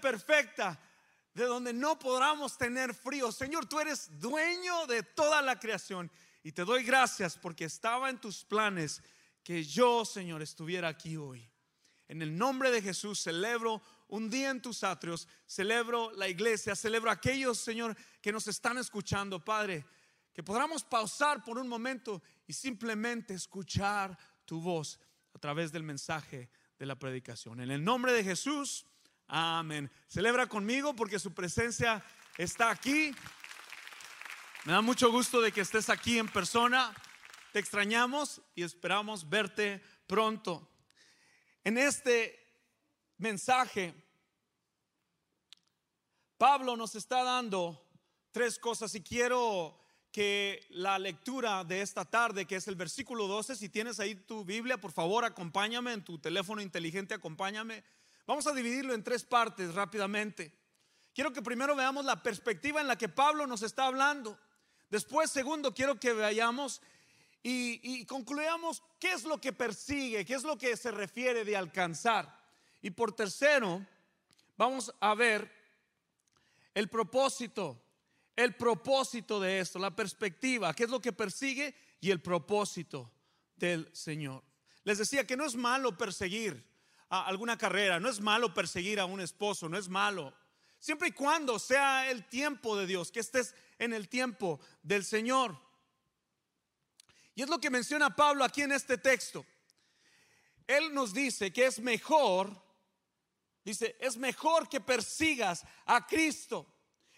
perfecta, de donde no podamos tener frío. Señor, tú eres dueño de toda la creación y te doy gracias porque estaba en tus planes que yo, Señor, estuviera aquí hoy. En el nombre de Jesús celebro un día en tus atrios, celebro la iglesia, celebro a aquellos, Señor, que nos están escuchando, Padre, que podamos pausar por un momento y simplemente escuchar tu voz a través del mensaje de la predicación. En el nombre de Jesús, amén. Celebra conmigo porque su presencia está aquí. Me da mucho gusto de que estés aquí en persona. Te extrañamos y esperamos verte pronto. En este mensaje, Pablo nos está dando tres cosas y quiero que la lectura de esta tarde, que es el versículo 12, si tienes ahí tu Biblia, por favor acompáñame en tu teléfono inteligente, acompáñame. Vamos a dividirlo en tres partes rápidamente. Quiero que primero veamos la perspectiva en la que Pablo nos está hablando. Después, segundo, quiero que veamos y, y concluyamos qué es lo que persigue, qué es lo que se refiere de alcanzar. Y por tercero, vamos a ver el propósito, el propósito de esto, la perspectiva, qué es lo que persigue y el propósito del Señor. Les decía que no es malo perseguir alguna carrera, no es malo perseguir a un esposo, no es malo. Siempre y cuando sea el tiempo de Dios, que estés en el tiempo del Señor. Y es lo que menciona Pablo aquí en este texto. Él nos dice que es mejor Dice, es mejor que persigas a Cristo.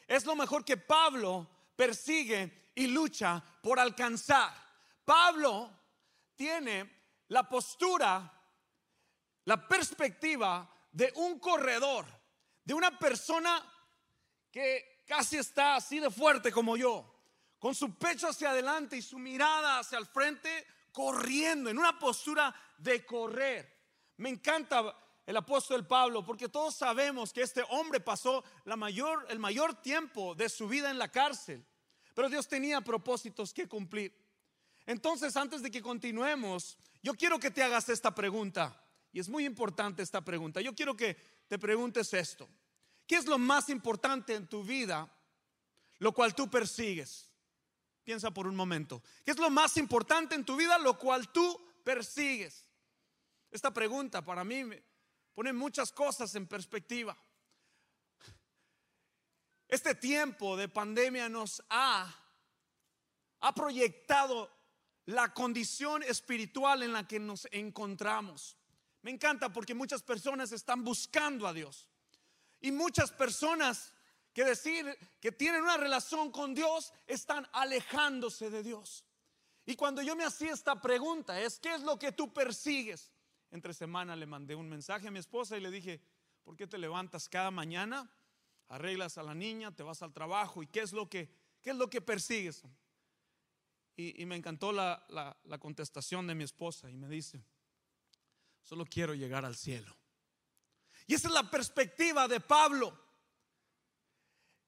Es lo mejor que Pablo persigue y lucha por alcanzar. Pablo tiene la postura, la perspectiva de un corredor, de una persona que casi está así de fuerte como yo, con su pecho hacia adelante y su mirada hacia el frente, corriendo, en una postura de correr. Me encanta el apóstol Pablo, porque todos sabemos que este hombre pasó la mayor, el mayor tiempo de su vida en la cárcel, pero Dios tenía propósitos que cumplir. Entonces, antes de que continuemos, yo quiero que te hagas esta pregunta, y es muy importante esta pregunta. Yo quiero que te preguntes esto. ¿Qué es lo más importante en tu vida, lo cual tú persigues? Piensa por un momento. ¿Qué es lo más importante en tu vida, lo cual tú persigues? Esta pregunta para mí pone muchas cosas en perspectiva. Este tiempo de pandemia nos ha, ha proyectado la condición espiritual en la que nos encontramos. Me encanta porque muchas personas están buscando a Dios. Y muchas personas que decir que tienen una relación con Dios están alejándose de Dios. Y cuando yo me hacía esta pregunta es, ¿qué es lo que tú persigues? entre semana le mandé un mensaje a mi esposa y le dije, ¿por qué te levantas cada mañana? Arreglas a la niña, te vas al trabajo y qué es lo que, qué es lo que persigues. Y, me encantó la, la contestación de mi esposa y me dice, solo quiero llegar al cielo. Y esa es la perspectiva de Pablo.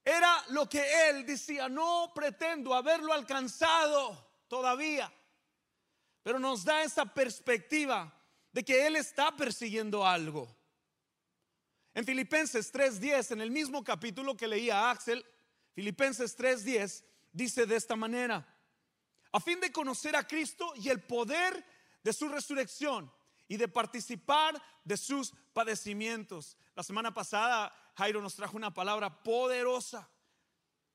Era lo que él decía, no pretendo haberlo alcanzado todavía, pero nos da esa perspectiva de que Él está persiguiendo algo. En Filipenses 3.10, en el mismo capítulo que leía Axel, Filipenses 3.10, dice de esta manera, a fin de conocer a Cristo y el poder de su resurrección y de participar de sus padecimientos. La semana pasada Jairo nos trajo una palabra poderosa.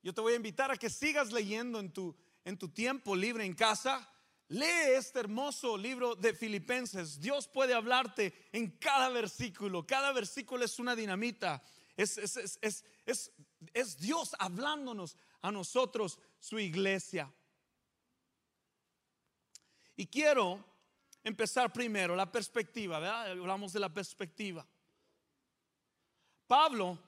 Yo te voy a invitar a que sigas leyendo en tu, en tu tiempo libre en casa Lee este hermoso libro de Filipenses. Dios puede hablarte en cada versículo. Cada versículo es una dinamita. Es, es, Dios hablándonos a nosotros, su iglesia. Y quiero empezar primero la perspectiva, ¿verdad? Hablamos de la perspectiva. Pablo,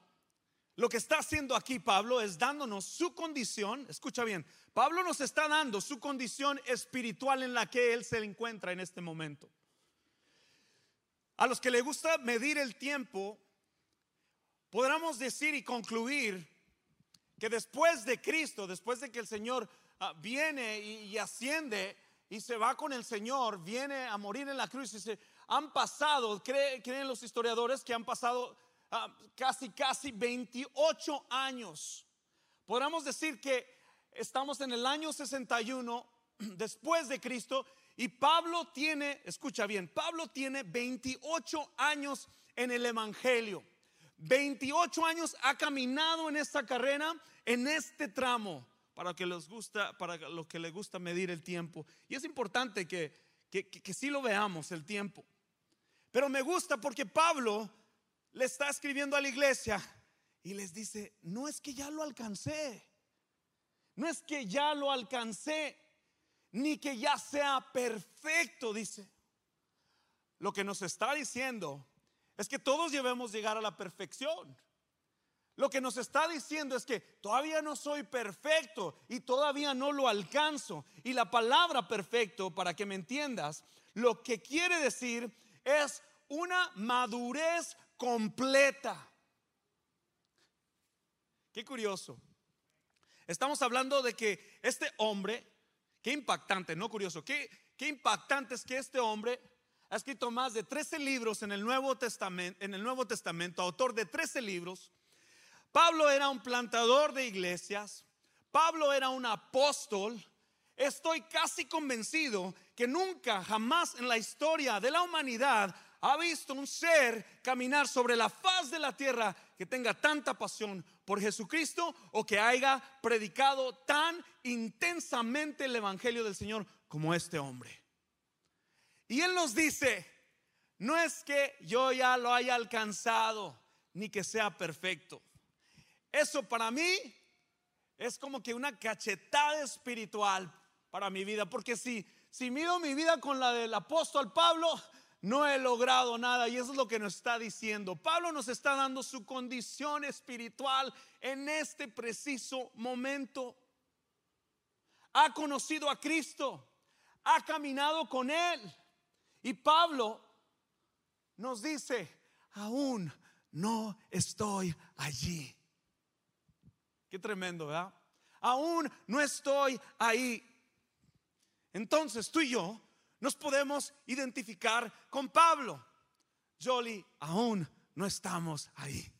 lo que está haciendo aquí Pablo es dándonos su condición, escucha bien, Pablo nos está dando su condición espiritual en la que él se encuentra en este momento. A los que le gusta medir el tiempo, podríamos decir y concluir que después de Cristo, después de que el Señor ah, viene y, asciende y se va con el Señor, viene a morir en la cruz y se han pasado, creen los historiadores que han pasado ah, casi, casi 28 años. Podríamos decir que estamos en el año 61 después de Cristo y Pablo tiene, escucha bien, Pablo tiene 28 años en el Evangelio. 28 años ha caminado en esta carrera, en este tramo, para que les gusta, para los que les gusta medir el tiempo. Y es importante que, que, que, sí lo veamos, el tiempo. Pero me gusta porque Pablo le está escribiendo a la iglesia y les dice, no es que ya lo alcancé, no es que ya lo alcancé, ni que ya sea perfecto, dice. Lo que nos está diciendo es que todos debemos llegar a la perfección. Lo que nos está diciendo es que todavía no soy perfecto y todavía no lo alcanzo. Y la palabra perfecto, para que me entiendas, lo que quiere decir es una madurez completa. Qué curioso. Estamos hablando de que este hombre, qué impactante, no curioso, qué, qué impactante es que este hombre ha escrito más de 13 libros en el Nuevo Testamento, en el Nuevo Testamento, autor de 13 libros. Pablo era un plantador de iglesias, Pablo era un apóstol. Estoy casi convencido que nunca, jamás en la historia de la humanidad ha visto un ser caminar sobre la faz de la tierra que tenga tanta pasión por Jesucristo o que haya predicado tan intensamente el Evangelio del Señor como este hombre. Y Él nos dice, no es que yo ya lo haya alcanzado, ni que sea perfecto. Eso para mí es como que una cachetada espiritual para mi vida, porque si, si mido mi vida con la del apóstol Pablo, no he logrado nada y eso es lo que nos está diciendo. Pablo nos está dando su condición espiritual en este preciso momento. Ha conocido a Cristo, ha caminado con Él y Pablo nos dice, aún no estoy allí. Qué tremendo, ¿verdad? Aún no estoy ahí. Entonces tú y yo nos podemos identificar con Pablo. Jolly, aún no estamos ahí.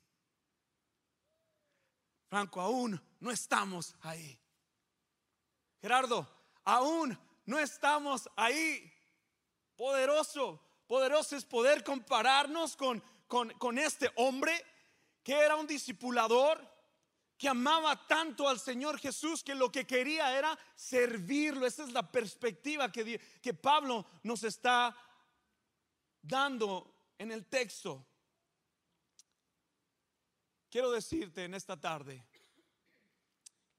Franco, aún no estamos ahí. Gerardo, aún no estamos ahí. Poderoso, poderoso es poder compararnos con, con, con este hombre que era un discipulador, que amaba tanto al Señor Jesús que lo que quería era servirlo. Esa es la perspectiva que, que Pablo nos está dando en el texto. Quiero decirte en esta tarde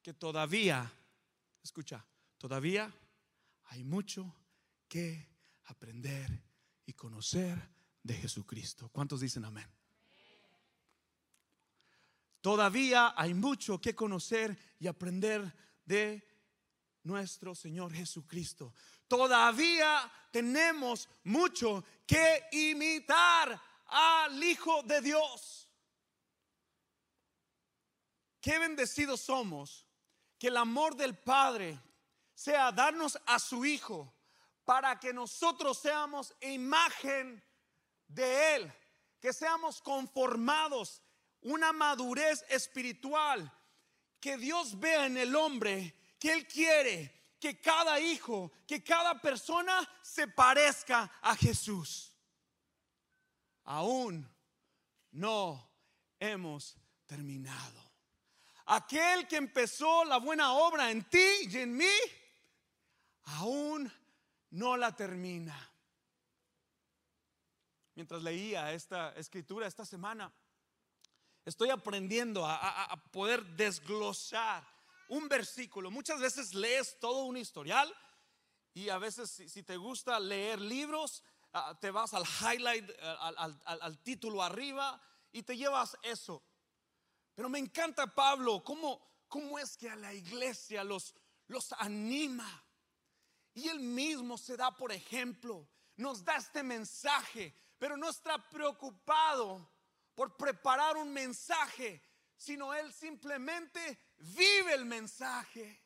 que todavía, escucha, todavía hay mucho que aprender y conocer de Jesucristo. ¿Cuántos dicen amén? Todavía hay mucho que conocer y aprender de nuestro Señor Jesucristo. Todavía tenemos mucho que imitar al Hijo de Dios. Qué bendecidos somos que el amor del Padre sea darnos a su Hijo para que nosotros seamos imagen de Él, que seamos conformados una madurez espiritual que Dios vea en el hombre, que Él quiere que cada hijo, que cada persona se parezca a Jesús. Aún no hemos terminado. Aquel que empezó la buena obra en ti y en mí, aún no la termina. Mientras leía esta escritura esta semana, Estoy aprendiendo a, poder desglosar un versículo. Muchas veces lees todo un historial y a veces si, te gusta leer libros, ah, te vas al highlight, al, título arriba y te llevas eso. Pero me encanta Pablo, cómo, cómo es que a la iglesia los, los anima. Y él mismo se da por ejemplo, nos da este mensaje, pero no está preocupado por preparar un mensaje, sino Él simplemente vive el mensaje.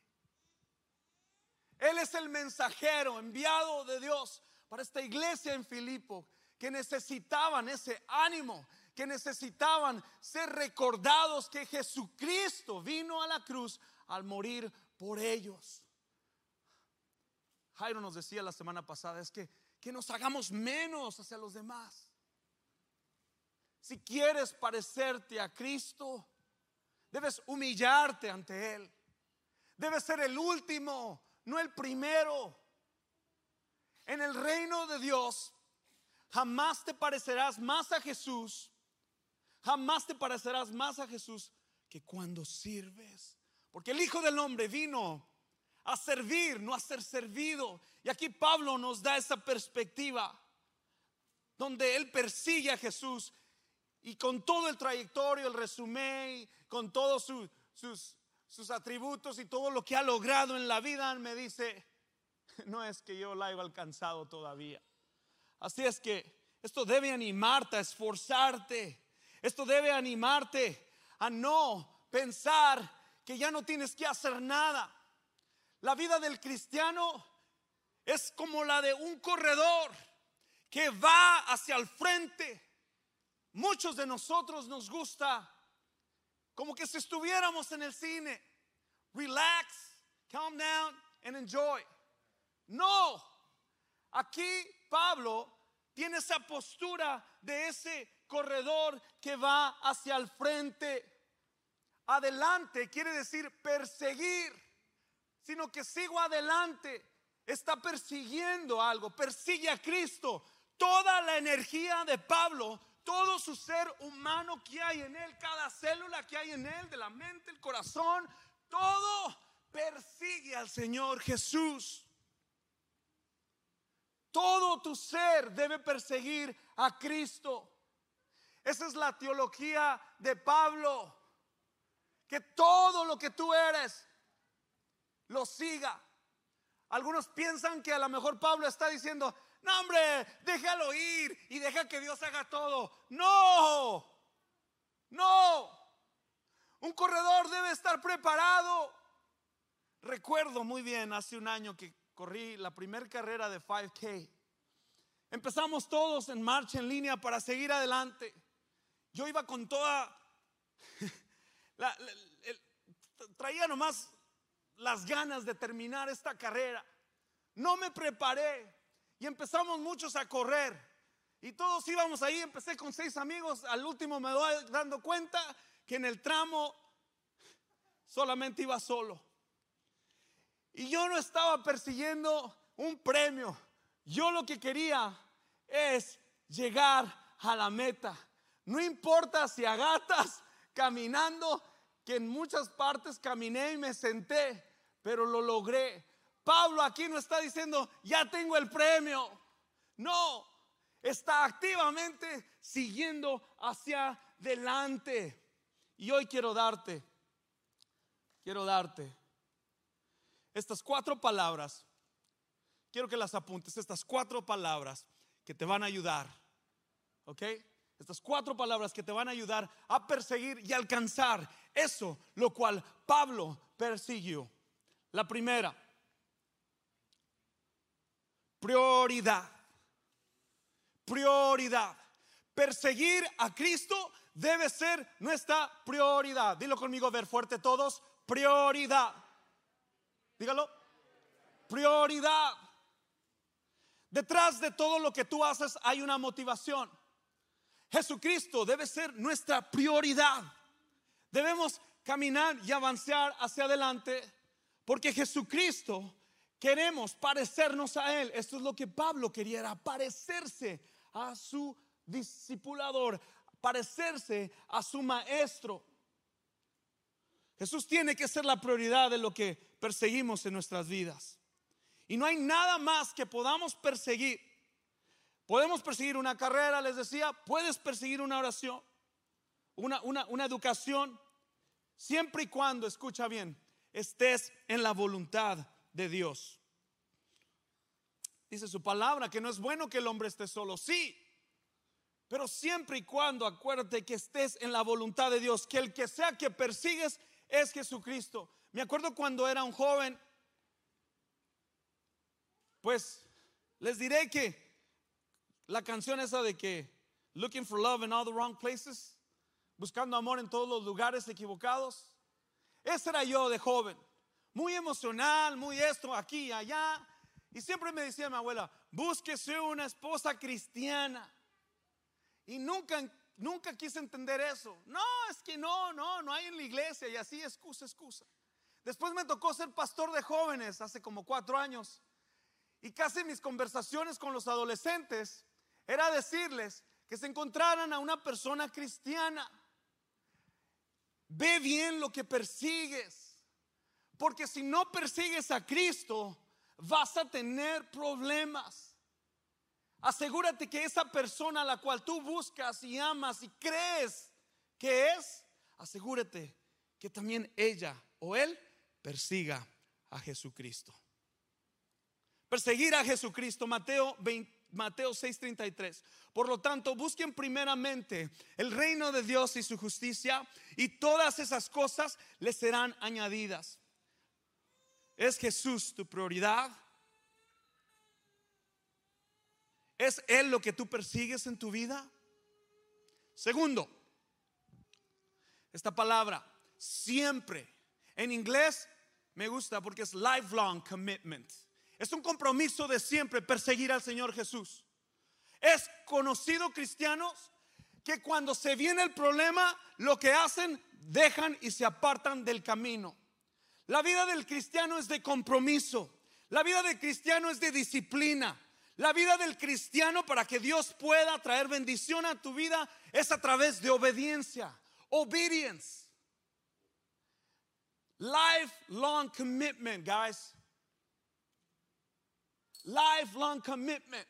Él es el mensajero enviado de Dios para esta iglesia en Filipo que necesitaban ese ánimo, que necesitaban ser recordados que Jesucristo vino a la cruz al morir por ellos. Jairo nos decía la semana pasada, es que, que nos hagamos menos hacia los demás. Si quieres parecerte a Cristo, debes humillarte ante Él. Debes ser el último, no el primero. En el reino de Dios, jamás te parecerás más a Jesús, jamás te parecerás más a Jesús que cuando sirves. Porque el Hijo del Hombre vino a servir, no a ser servido. Y aquí Pablo nos da esa perspectiva donde él persigue a Jesús y con todo el trayectorio, el resumen, con todos sus, sus atributos y todo lo que ha logrado en la vida, me dice, no es que yo la haya alcanzado todavía. Así es que esto debe animarte a esforzarte. Esto debe animarte a no pensar que ya no tienes que hacer nada. La vida del cristiano es como la de un corredor que va hacia el frente. Muchos de nosotros nos gusta como que si estuviéramos en el cine. Relax, calm down and enjoy. No, aquí Pablo tiene esa postura de ese corredor que va hacia el frente. Adelante quiere decir perseguir sino que sigo adelante. Está persiguiendo algo, persigue a Cristo. Toda la energía de Pablo, todo su ser humano que hay en él, cada célula que hay en él, de la mente, el corazón, todo persigue al Señor Jesús. Todo tu ser debe perseguir a Cristo. Esa es la teología de Pablo. Que todo lo que tú eres lo siga. Algunos piensan que a lo mejor Pablo está diciendo, no hombre, déjalo ir y deja que Dios haga todo. No, no. Un corredor debe estar preparado. Recuerdo muy bien hace un año que corrí la primera carrera de 5K. Empezamos todos en marcha en línea para seguir adelante. Yo iba con toda... traía nomás las ganas de terminar esta carrera. No me preparé y empezamos muchos a correr. Y todos íbamos ahí, empecé con seis amigos, al último me doy dando cuenta que en el tramo solamente iba solo. Y yo no estaba persiguiendo un premio. Yo lo que quería es llegar a la meta. No importa si agatas caminando que en muchas partes caminé y me senté, pero lo logré. Pablo aquí no está diciendo, ya tengo el premio. No, está activamente siguiendo hacia adelante. Y hoy quiero darte, quiero darte estas cuatro palabras. Quiero que las apuntes, estas cuatro palabras que te van a ayudar. ¿Ok? Estas cuatro palabras que te van a ayudar a perseguir y alcanzar eso lo cual Pablo persiguió. La primera, prioridad. Prioridad. Perseguir a Cristo debe ser nuestra prioridad. Dilo conmigo, ver fuerte todos. Prioridad. Dígalo. Prioridad. Detrás de todo lo que tú haces hay una motivación. Jesucristo debe ser nuestra prioridad. Debemos caminar y avanzar hacia adelante porque Jesucristo queremos parecernos a Él. Esto es lo que Pablo quería, era parecerse a su discipulador, parecerse a su maestro. Jesús tiene que ser la prioridad de lo que perseguimos en nuestras vidas. Y no hay nada más que podamos perseguir Podemos perseguir una carrera, les decía, puedes perseguir una oración, una, una, educación, siempre y cuando, escucha bien, estés en la voluntad de Dios. Dice su palabra que no es bueno que el hombre esté solo, sí, pero siempre y cuando acuérdate que estés en la voluntad de Dios, que el que sea que persigues es Jesucristo. Me acuerdo cuando era un joven, pues les diré que la canción esa de que Looking for love in all the wrong places. Buscando amor en todos los lugares equivocados. Ese era yo de joven. Muy emocional, muy esto, aquí, allá. Y siempre me decía mi abuela, búsquese una esposa cristiana. Y nunca, nunca quise entender eso. No, es que no, no, no hay en la iglesia y así, excusa, excusa. Después me tocó ser pastor de jóvenes hace como cuatro años. Y casi mis conversaciones con los adolescentes era decirles que se encontraran a una persona cristiana. Ve bien lo que persigues. Porque si no persigues a Cristo, vas a tener problemas. Asegúrate que esa persona a la cual tú buscas y amas y crees que es, asegúrate que también ella o él persiga a Jesucristo. Perseguir a Jesucristo, Mateo 20, Mateo 6:33. Por lo tanto, busquen primeramente el reino de Dios y su justicia y todas esas cosas les serán añadidas. ¿Es Jesús tu prioridad? ¿Es Él lo que tú persigues en tu vida? Segundo, esta palabra, siempre. En inglés me gusta porque es lifelong commitment. Es un compromiso de siempre perseguir al Señor Jesús. Es conocido cristianos que cuando se viene el problema, lo que hacen, dejan y se apartan del camino. La vida del cristiano es de compromiso. La vida del cristiano es de disciplina. La vida del cristiano para que Dios pueda traer bendición a tu vida es a través de obediencia. Obedience. Lifelong commitment, guys. Lifelong commitment.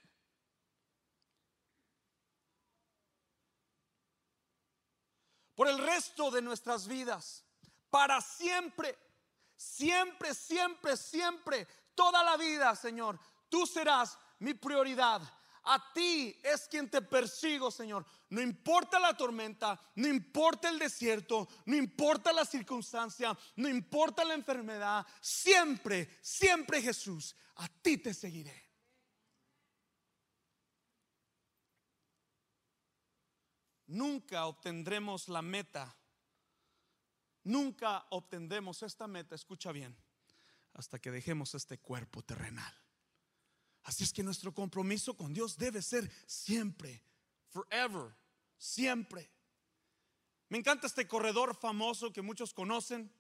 Por el resto de nuestras vidas. Para siempre. Siempre, siempre, siempre. Toda la vida, Señor. Tú serás mi prioridad. A ti es quien te persigo, Señor. No importa la tormenta, no importa el desierto, no importa la circunstancia, no importa la enfermedad. Siempre, siempre Jesús, a ti te seguiré. Nunca obtendremos la meta. Nunca obtendremos esta meta, escucha bien, hasta que dejemos este cuerpo terrenal. Así es que nuestro compromiso con Dios debe ser siempre, forever, siempre. Me encanta este corredor famoso que muchos conocen,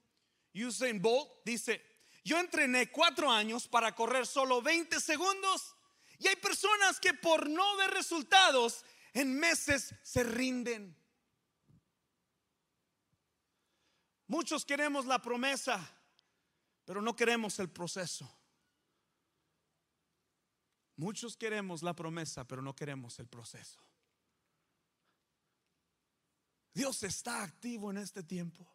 Usain Bolt, dice, yo entrené cuatro años para correr solo 20 segundos y hay personas que por no ver resultados en meses se rinden. Muchos queremos la promesa, pero no queremos el proceso. Muchos queremos la promesa, pero no queremos el proceso. Dios está activo en este tiempo.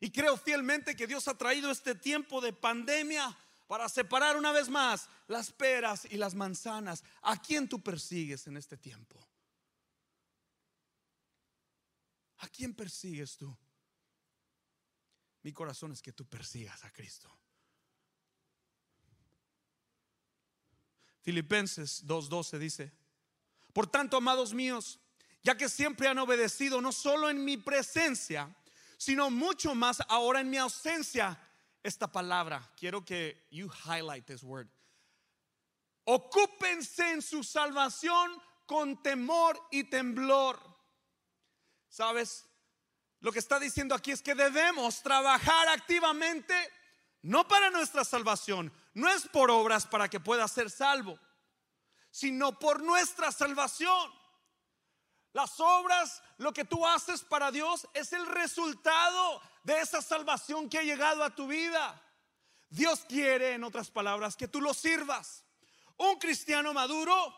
Y creo fielmente que Dios ha traído este tiempo de pandemia para separar una vez más las peras y las manzanas. ¿A quién tú persigues en este tiempo? ¿A quién persigues tú? Mi corazón es que tú persigas a Cristo. Filipenses 2.12 dice, por tanto, amados míos, ya que siempre han obedecido, no solo en mi presencia, sino mucho más ahora en mi ausencia, esta palabra, quiero que you highlight this word. Ocúpense en su salvación con temor y temblor. ¿Sabes? Lo que está diciendo aquí es que debemos trabajar activamente, no para nuestra salvación, no es por obras para que pueda ser salvo, sino por nuestra salvación. Las obras, lo que tú haces para Dios es el resultado de esa salvación que ha llegado a tu vida. Dios quiere, en otras palabras, que tú lo sirvas. Un cristiano maduro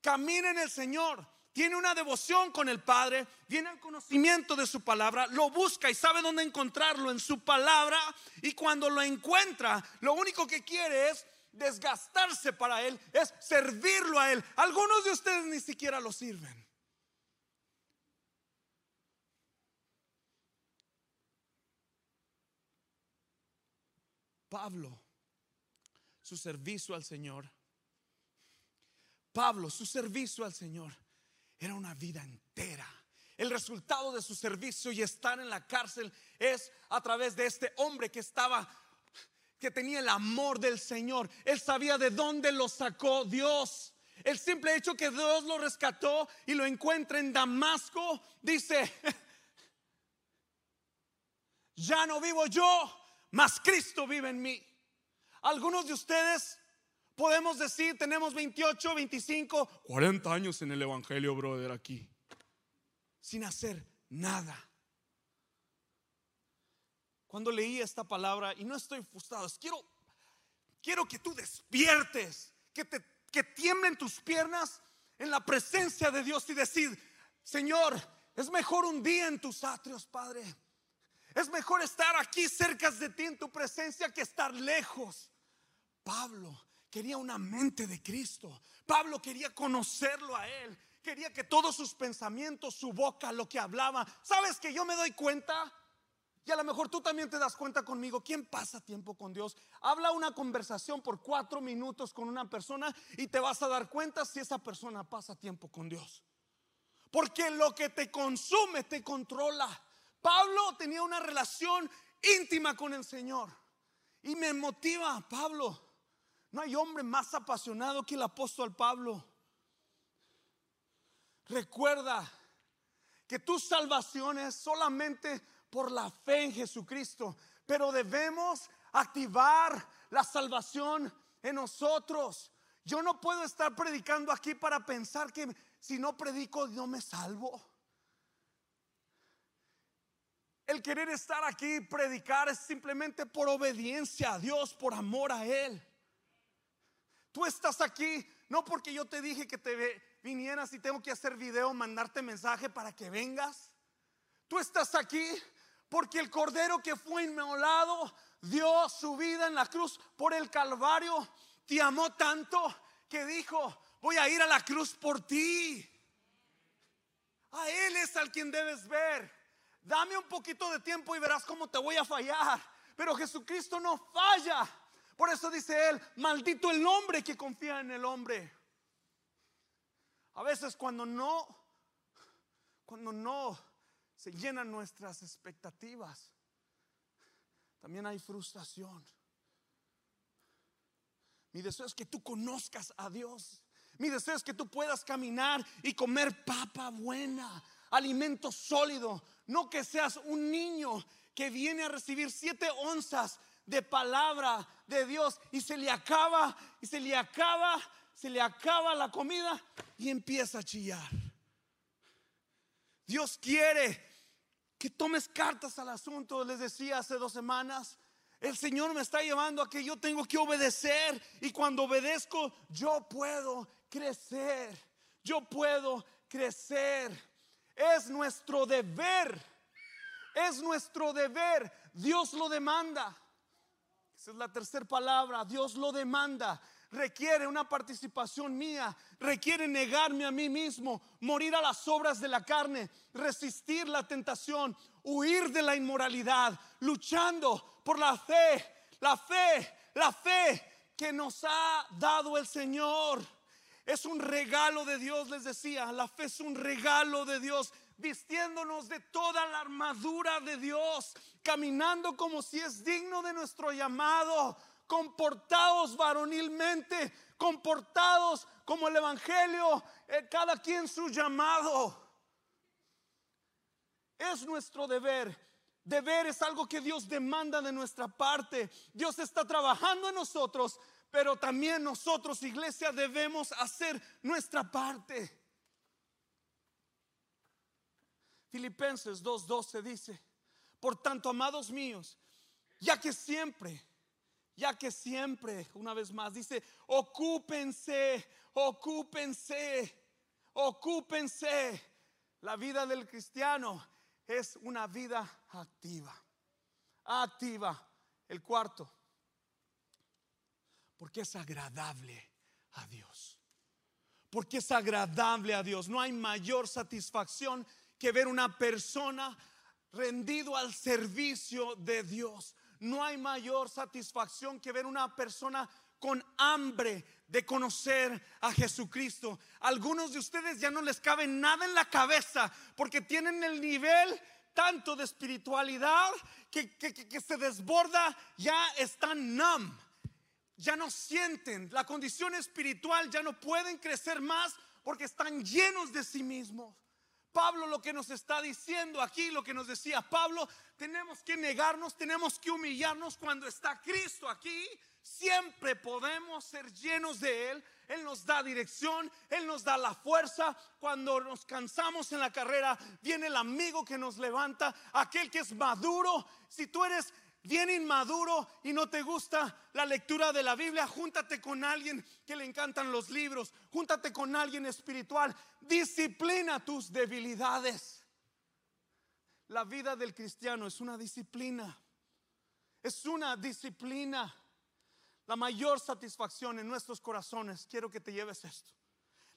camina en el Señor, tiene una devoción con el Padre, viene al conocimiento de su palabra, lo busca y sabe dónde encontrarlo en su palabra y cuando lo encuentra, lo único que quiere es desgastarse para Él, es servirlo a Él. Algunos de ustedes ni siquiera lo sirven. Pablo, su servicio al Señor. Pablo, su servicio al Señor era una vida entera. El resultado de su servicio y estar en la cárcel es a través de este hombre que estaba que tenía el amor del Señor. Él sabía de dónde lo sacó Dios. El simple hecho que Dios lo rescató y lo encuentra en Damasco, dice, ya no vivo yo, mas Cristo vive en mí. Algunos de ustedes podemos decir, tenemos 28, 25, 40 años en el Evangelio, brother, aquí, sin hacer nada. Cuando leí esta palabra, y no estoy frustrado, quiero, quiero que tú despiertes, que, te, que tiemblen tus piernas en la presencia de Dios y decir, Señor, es mejor un día en tus atrios, Padre. Es mejor estar aquí cerca de ti en tu presencia que estar lejos. Pablo quería una mente de Cristo. Pablo quería conocerlo a él. Quería que todos sus pensamientos, su boca, lo que hablaba. ¿Sabes que yo me doy cuenta? Y a lo mejor tú también te das cuenta conmigo. ¿Quién pasa tiempo con Dios? Habla una conversación por cuatro minutos con una persona y te vas a dar cuenta si esa persona pasa tiempo con Dios. Porque lo que te consume te controla. Pablo tenía una relación íntima con el Señor. Y me motiva, Pablo. No hay hombre más apasionado que el apóstol Pablo. Recuerda que tu salvación es solamente por la fe en Jesucristo, pero debemos activar la salvación en nosotros. Yo no puedo estar predicando aquí para pensar que si no predico no me salvo. El querer estar aquí y predicar es simplemente por obediencia a Dios, por amor a Él. Tú estás aquí no porque yo te dije que te vinieras y tengo que hacer video, mandarte mensaje para que vengas. Tú estás aquí porque el cordero que fue inmolado dio su vida en la cruz por el Calvario. Te amó tanto que dijo, voy a ir a la cruz por ti. A Él es al quien debes ver. Dame un poquito de tiempo y verás cómo te voy a fallar. Pero Jesucristo no falla. Por eso dice él, maldito el hombre que confía en el hombre. A veces cuando no, cuando no se llenan nuestras expectativas, también hay frustración. Mi deseo es que tú conozcas a Dios. Mi deseo es que tú puedas caminar y comer papa buena, alimento sólido, no que seas un niño que viene a recibir siete onzas de palabra de Dios y se le acaba, y se le acaba, se le acaba la comida y empieza a chillar. Dios quiere que tomes cartas al asunto. Les decía hace dos semanas, el Señor me está llevando a que yo tengo que obedecer y cuando obedezco yo puedo crecer. Yo puedo crecer. Es nuestro deber. Es nuestro deber. Dios lo demanda. Esa es la tercera palabra. Dios lo demanda. Requiere una participación mía. Requiere negarme a mí mismo. Morir a las obras de la carne. Resistir la tentación. Huir de la inmoralidad. Luchando por la fe. La fe. La fe que nos ha dado el Señor. Es un regalo de Dios, les decía. La fe es un regalo de Dios. Vistiéndonos de toda la armadura de Dios. Caminando como si es digno de nuestro llamado. Comportados varonilmente. Comportados como el Evangelio. Eh, cada quien su llamado. Es nuestro deber. Deber es algo que Dios demanda de nuestra parte. Dios está trabajando en nosotros pero también nosotros, iglesia, debemos hacer nuestra parte. Filipenses 2.12 dice, por tanto, amados míos, ya que siempre, ya que siempre, una vez más, dice, ocúpense, ocúpense, ocúpense. La vida del cristiano es una vida activa, activa. El cuarto, porque es agradable a Dios. Porque es agradable a Dios. No hay mayor satisfacción que ver una persona rendido al servicio de Dios. No hay mayor satisfacción que ver una persona con hambre de conocer a Jesucristo. Algunos de ustedes ya no les cabe nada en la cabeza porque tienen el nivel tanto de espiritualidad que, que se desborda, ya están numb, ya no sienten la condición espiritual, ya no pueden crecer más porque están llenos de sí mismos. Pablo lo que nos está diciendo aquí, lo que nos decía Pablo, tenemos que negarnos, tenemos que humillarnos cuando está Cristo aquí. Siempre podemos ser llenos de Él. Él nos da dirección, Él nos da la fuerza. Cuando nos cansamos en la carrera, viene el amigo que nos levanta, aquel que es maduro. Si tú eres bien inmaduro y no te gusta la lectura de la Biblia, júntate con alguien que le encantan los libros, júntate con alguien espiritual, disciplina tus debilidades. La vida del cristiano es una disciplina, es una disciplina. La mayor satisfacción en nuestros corazones, quiero que te lleves esto,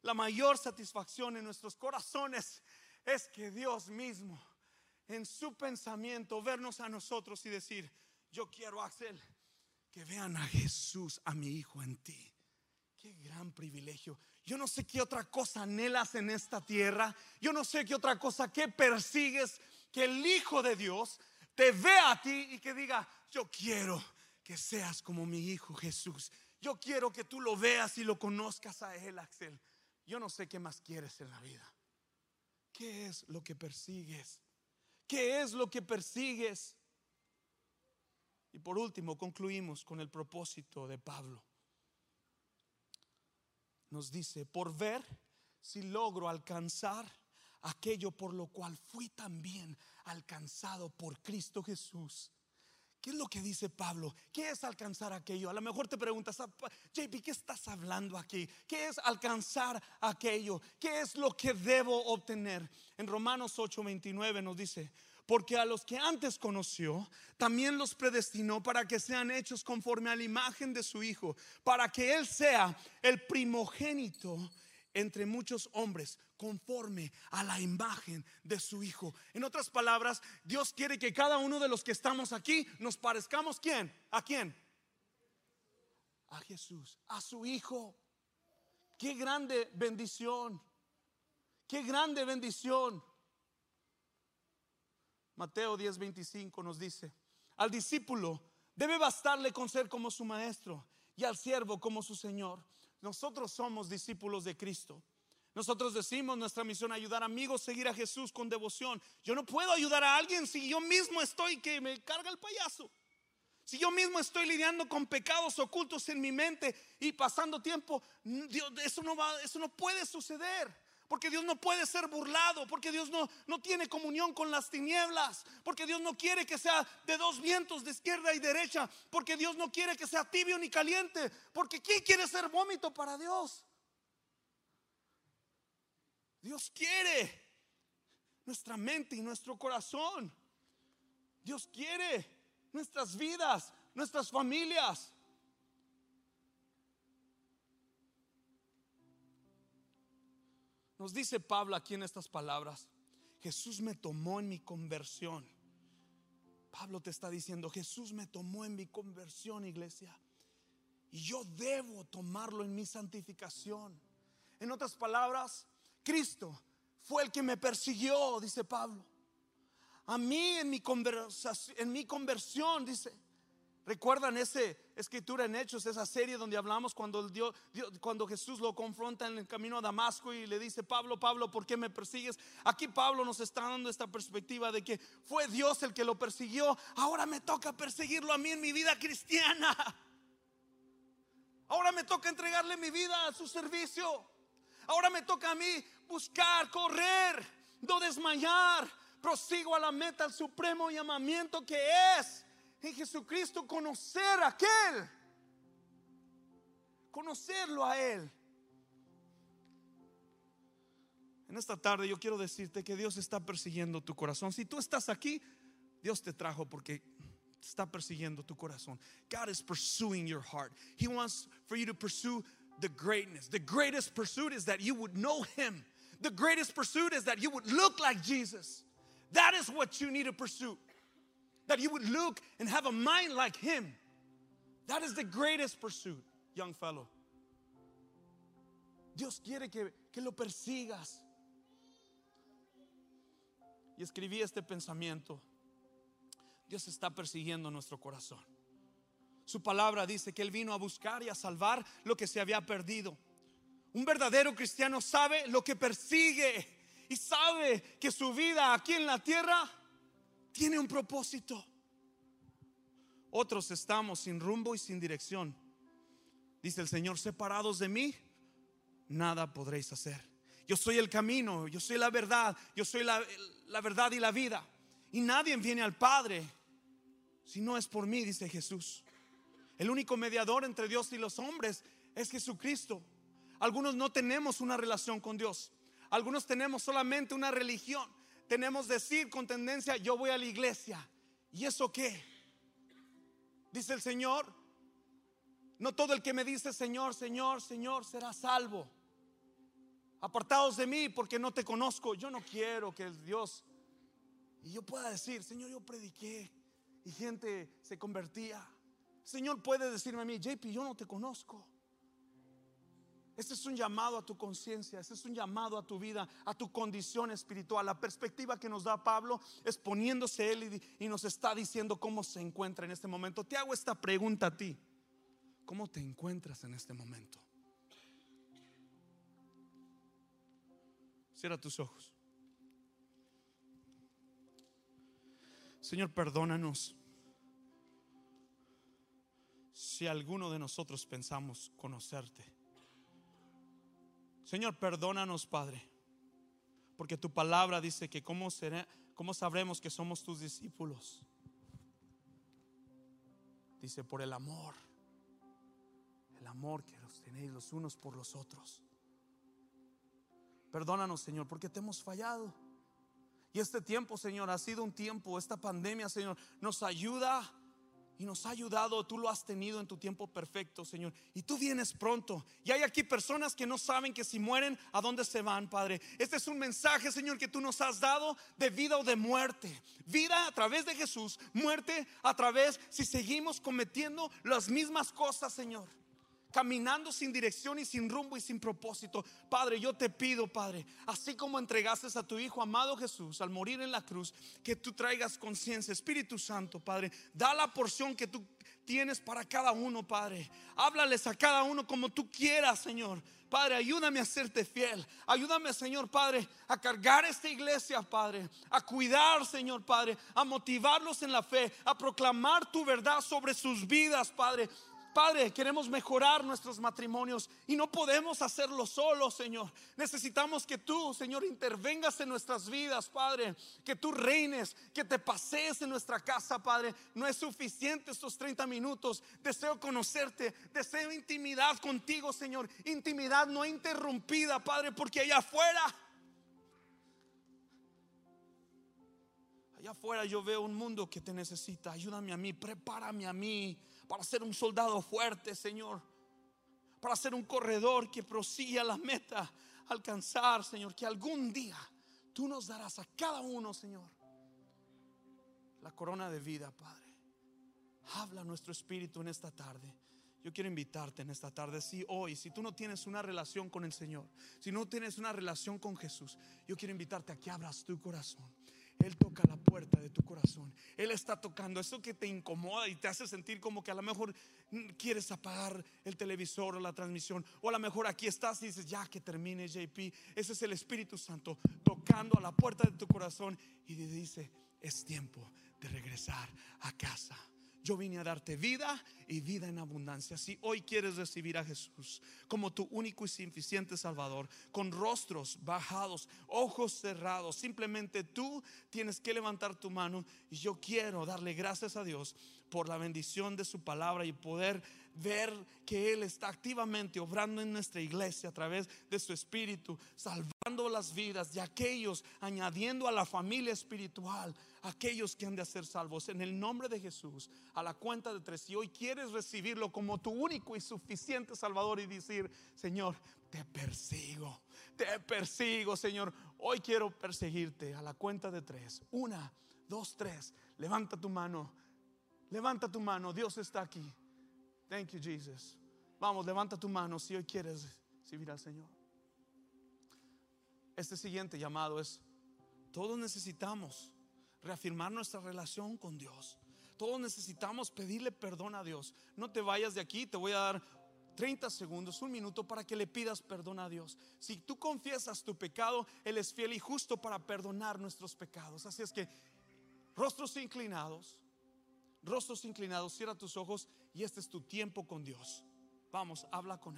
la mayor satisfacción en nuestros corazones es que Dios mismo en su pensamiento vernos a nosotros y decir, yo quiero, Axel, que vean a Jesús, a mi hijo en ti. Qué gran privilegio. Yo no sé qué otra cosa anhelas en esta tierra. Yo no sé qué otra cosa que persigues que el Hijo de Dios te vea a ti y que diga, yo quiero que seas como mi Hijo Jesús. Yo quiero que tú lo veas y lo conozcas a Él, Axel. Yo no sé qué más quieres en la vida. ¿Qué es lo que persigues? ¿Qué es lo que persigues? Y por último, concluimos con el propósito de Pablo. Nos dice, por ver si logro alcanzar aquello por lo cual fui también alcanzado por Cristo Jesús. ¿Qué es lo que dice Pablo? ¿Qué es alcanzar aquello? A lo mejor te preguntas, ah, JP, ¿qué estás hablando aquí? ¿Qué es alcanzar aquello? ¿Qué es lo que debo obtener? En Romanos 8:29 nos dice, porque a los que antes conoció, también los predestinó para que sean hechos conforme a la imagen de su Hijo, para que Él sea el primogénito entre muchos hombres conforme a la imagen de su Hijo. En otras palabras, Dios quiere que cada uno de los que estamos aquí nos parezcamos quién? ¿A quién? A Jesús, a su Hijo. Qué grande bendición. Qué grande bendición. Mateo 10:25 nos dice, al discípulo debe bastarle con ser como su maestro y al siervo como su Señor. Nosotros somos discípulos de Cristo. Nosotros decimos nuestra misión ayudar a amigos, seguir a Jesús con devoción. Yo no puedo ayudar a alguien si yo mismo estoy que me carga el payaso. Si yo mismo estoy lidiando con pecados ocultos en mi mente y pasando tiempo, eso no va, eso no puede suceder. Porque Dios no puede ser burlado, porque Dios no, no tiene comunión con las tinieblas, porque Dios no quiere que sea de dos vientos, de izquierda y derecha, porque Dios no quiere que sea tibio ni caliente, porque ¿quién quiere ser vómito para Dios? Dios quiere nuestra mente y nuestro corazón. Dios quiere nuestras vidas, nuestras familias. Nos dice Pablo aquí en estas palabras, Jesús me tomó en mi conversión. Pablo te está diciendo, Jesús me tomó en mi conversión, iglesia. Y yo debo tomarlo en mi santificación. En otras palabras, Cristo fue el que me persiguió, dice Pablo. A mí en mi, en mi conversión, dice, ¿Recuerdan esa escritura en Hechos, esa serie donde hablamos cuando, Dios, cuando Jesús lo confronta en el camino a Damasco y le dice, Pablo, Pablo, ¿por qué me persigues? Aquí Pablo nos está dando esta perspectiva de que fue Dios el que lo persiguió, ahora me toca perseguirlo a mí en mi vida cristiana. Ahora me toca entregarle mi vida a su servicio. Ahora me toca a mí buscar, correr, no desmayar. Prosigo a la meta, al supremo llamamiento que es en Jesucristo, conocer a aquel, conocerlo a Él. En esta tarde yo quiero decirte que Dios está persiguiendo tu corazón. Si tú estás aquí, Dios te trajo porque está persiguiendo tu corazón. God is pursuing your heart. He wants for you to pursue the greatness. The greatest pursuit is that you would know Him. The greatest pursuit is that you would look like Jesus. That is what you need to pursue that you would look and have a mind like Him. That is the greatest pursuit. young fellow. Dios quiere que, que lo persigas. Y escribí este pensamiento. Dios está persiguiendo nuestro corazón. Su palabra dice que Él vino a buscar y a salvar lo que se había perdido. Un verdadero cristiano sabe lo que persigue y sabe que su vida aquí en la tierra tiene un propósito. Otros estamos sin rumbo y sin dirección. Dice el Señor, separados de mí, nada podréis hacer. Yo soy el camino, yo soy la verdad, yo soy la, la verdad y la vida. Y nadie viene al Padre si no es por mí, dice Jesús. El único mediador entre Dios y los hombres es Jesucristo. Algunos no tenemos una relación con Dios. Algunos tenemos solamente una religión. Tenemos decir con tendencia, yo voy a la iglesia. ¿Y eso qué? Dice el Señor, no todo el que me dice Señor, Señor, Señor será salvo. Apartados de mí porque no te conozco. Yo no quiero que el Dios y yo pueda decir, Señor, yo prediqué y gente se convertía. Señor puede decirme a mí, JP, yo no te conozco. Este es un llamado a tu conciencia, este es un llamado a tu vida, a tu condición espiritual. La perspectiva que nos da Pablo es poniéndose él y, y, nos está diciendo cómo se encuentra en este momento. Te hago esta pregunta a ti. ¿Cómo te encuentras en este momento? Cierra tus ojos. Señor, perdónanos si alguno de nosotros pensamos conocerte. Señor, perdónanos, Padre, porque tu palabra dice que cómo, cómo sabremos que somos tus discípulos. Dice, por el amor, el amor que los tenéis los unos por los otros. Perdónanos, Señor, porque te hemos fallado. Y este tiempo, Señor, ha sido un tiempo, esta pandemia, Señor, nos ayuda y nos ha ayudado. Tú lo has tenido en tu tiempo perfecto, Señor. Y tú vienes pronto. Y hay aquí personas que no saben que si mueren, ¿a dónde se van, Padre? Este es un mensaje, Señor, que tú nos has dado de vida o de muerte. Vida a través de Jesús, muerte a través si seguimos cometiendo las mismas cosas, Señor caminando sin dirección y sin rumbo y sin propósito. Padre, yo te pido, Padre, así como entregaste a tu Hijo amado Jesús al morir en la cruz, que tú traigas conciencia, Espíritu Santo, Padre, da la porción que tú tienes para cada uno, Padre. Háblales a cada uno como tú quieras, Señor. Padre, ayúdame a serte fiel. Ayúdame, Señor, Padre, a cargar esta iglesia, Padre. A cuidar, Señor, Padre. A motivarlos en la fe. A proclamar tu verdad sobre sus vidas, Padre. Padre, queremos mejorar nuestros matrimonios y no podemos hacerlo solo, Señor. Necesitamos que tú, Señor, intervengas en nuestras vidas, Padre. Que tú reines, que te pasees en nuestra casa, Padre. No es suficiente estos 30 minutos. Deseo conocerte, deseo intimidad contigo, Señor. Intimidad no interrumpida, Padre, porque allá afuera... Allá afuera yo veo un mundo que te necesita. Ayúdame a mí, prepárame a mí para ser un soldado fuerte, Señor. Para ser un corredor que prosigue a la meta, alcanzar, Señor, que algún día tú nos darás a cada uno, Señor, la corona de vida, Padre. Habla nuestro espíritu en esta tarde. Yo quiero invitarte en esta tarde, si hoy, si tú no tienes una relación con el Señor, si no tienes una relación con Jesús, yo quiero invitarte a que abras tu corazón él toca la puerta de tu corazón. Él está tocando eso que te incomoda y te hace sentir como que a lo mejor quieres apagar el televisor o la transmisión. O a lo mejor aquí estás y dices, ya que termine JP. Ese es el Espíritu Santo tocando a la puerta de tu corazón y te dice, es tiempo de regresar a casa. Yo vine a darte vida y vida en abundancia. Si hoy quieres recibir a Jesús como tu único y suficiente Salvador, con rostros bajados, ojos cerrados, simplemente tú tienes que levantar tu mano y yo quiero darle gracias a Dios por la bendición de su palabra y poder ver que Él está activamente obrando en nuestra iglesia a través de su espíritu, salvando las vidas de aquellos, añadiendo a la familia espiritual aquellos que han de ser salvos. En el nombre de Jesús, a la cuenta de tres, si hoy quieres recibirlo como tu único y suficiente Salvador y decir, Señor, te persigo, te persigo, Señor. Hoy quiero perseguirte a la cuenta de tres. Una, dos, tres. Levanta tu mano. Levanta tu mano. Dios está aquí. Thank you, Jesus. Vamos, levanta tu mano si hoy quieres recibir al Señor. Este siguiente llamado es, todos necesitamos reafirmar nuestra relación con Dios. Todos necesitamos pedirle perdón a Dios. No te vayas de aquí, te voy a dar 30 segundos, un minuto para que le pidas perdón a Dios. Si tú confiesas tu pecado, Él es fiel y justo para perdonar nuestros pecados. Así es que rostros inclinados, rostros inclinados, cierra tus ojos y este es tu tiempo con Dios. Vamos, habla con Él.